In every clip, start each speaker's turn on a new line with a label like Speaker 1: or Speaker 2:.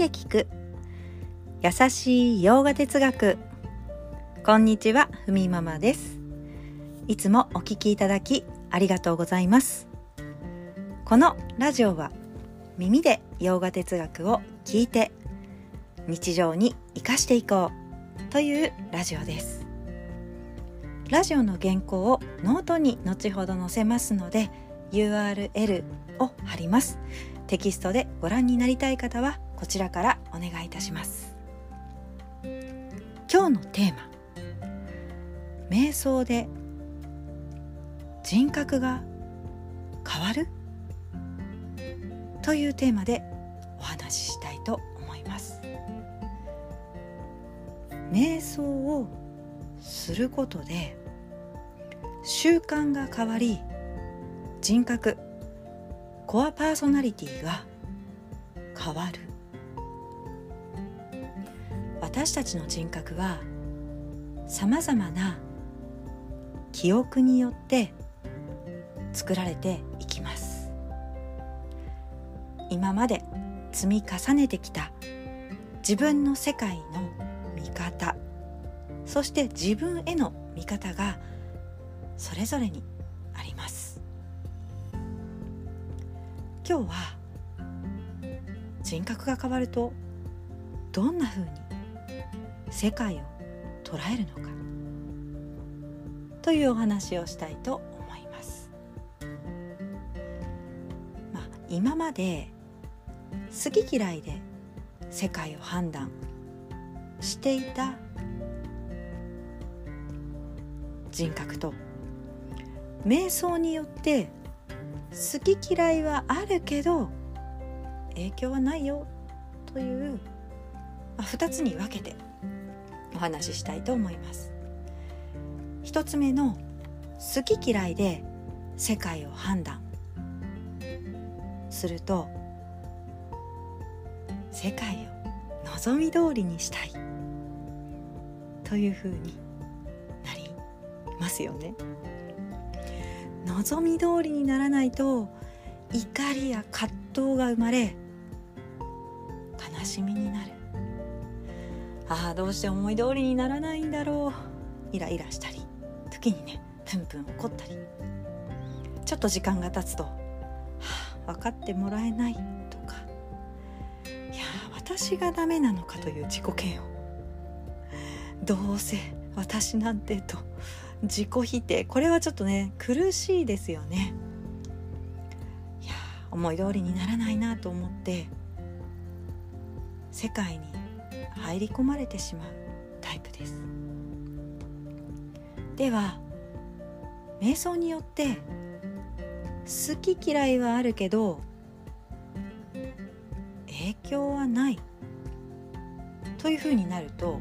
Speaker 1: で聞く。優しい洋画哲学。こんにちはふみママです。いつもお聞きいただきありがとうございます。このラジオは耳で洋画哲学を聞いて日常に生かしていこうというラジオです。ラジオの原稿をノートに後ほど載せますので URL を貼ります。テキストでご覧になりたい方はこちらからお願いいたします。今日のテーマ。瞑想で人格が変わる？というテーマでお話ししたいと思います。瞑想をすることで習慣が変わり人格コアパーソナリティが変わる。私たちの人格はさまざまな記憶によって作られていきます。今まで積み重ねてきた自分の世界の見方そして自分への見方がそれぞれにあります。今日は人格が変わるとどんなふうに世界を捉えるのか？というお話をしたいと思います。まあ、今まで好き嫌いで世界を判断していた人格と瞑想によって好き嫌いはあるけど影響はないよという、まあ、2つに分けて話ししたいと思います。一つ目の好き嫌いで世界を判断。すると世界を望み通りにしたい。というふうになりますよね。望み通りにならないと怒りや葛藤が生まれ悲しみになる。ああどうして思い通りにならないんだろう。イライラしたり時にねプンプン怒ったり。ちょっと時間が経つと、はあ、分かってもらえないとか。いや私がダメなのかという自己嫌悪。どうせ私なんてと自己否定。これはちょっとね苦しいですよね。いや思い通りにならないなと思って世界に入り込まれてしまうタイプですでは瞑想によって好き嫌いはあるけど影響はないというふうになると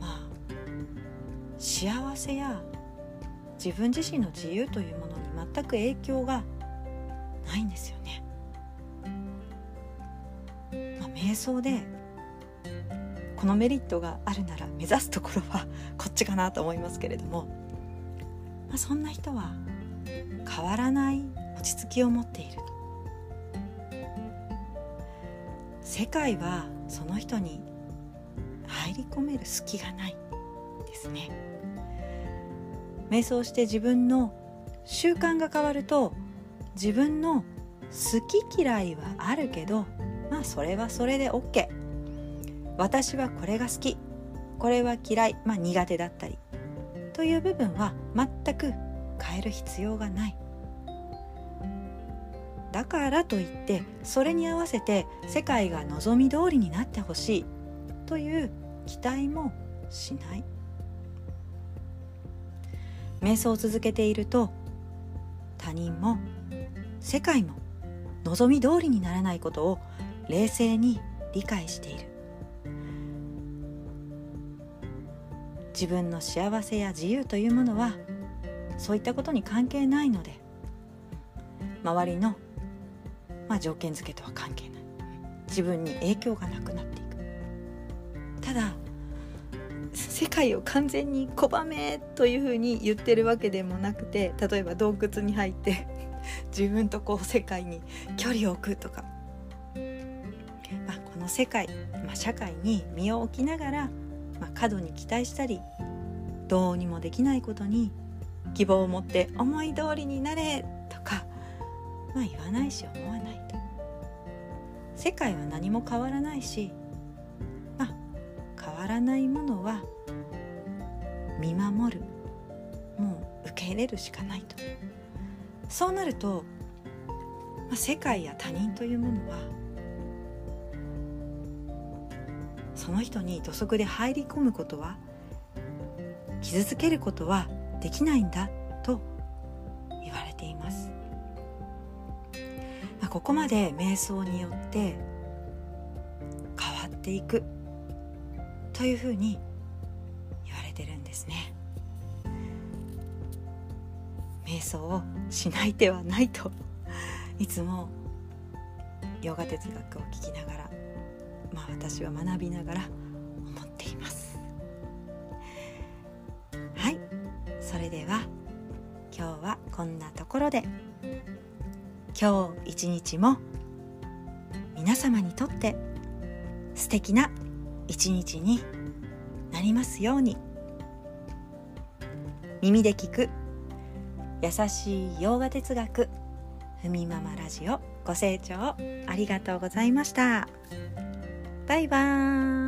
Speaker 1: まあ幸せや自分自身の自由というものに全く影響がないんですよね。瞑想でこのメリットがあるなら目指すところは こっちかなと思いますけれども、まあ、そんな人は変わらない落ち着きを持っている。世界はその人に入り込める隙がないですね。瞑想して自分の習慣が変わると自分の好き嫌いはあるけどまあそれはそれで OK 私はこれが好き。これは嫌い、まあ、苦手だったり。という部分は全く変える必要がない。だからといってそれに合わせて世界が望み通りになってほしい。という期待もしない。瞑想を続けていると他人も世界も望み通りにならないことを冷静に理解している。自分の幸せや自由というものはそういったことに関係ないので周りの、まあ、条件付けとは関係ない。自分に影響がなくなっていく。ただ世界を完全に拒めというふうに言ってるわけでもなくて例えば洞窟に入って自分とこう世界に距離を置くとかの世界、まあ、社会に身を置きながら、まあ、過度に期待したりどうにもできないことに希望を持って思い通りになれとか、まあ、言わないし思わないと。世界は何も変わらないし、まあ、変わらないものは見守るもう受け入れるしかないと。そうなると、まあ、世界や他人というものはその人に土足で入り込むことは傷つけることはできないんだと言われています、まあ、ここまで瞑想によって変わっていくというふうに言われてるんですね。瞑想をしない手はないといつもヨガ哲学を聞きながらまあ私は学びながら思っています。はい。それでは今日はこんなところで。今日一日も皆様にとって素敵な一日になりますように。耳で聞く優しい洋画哲学ふみママラジオご清聴ありがとうございました。バイバーイ。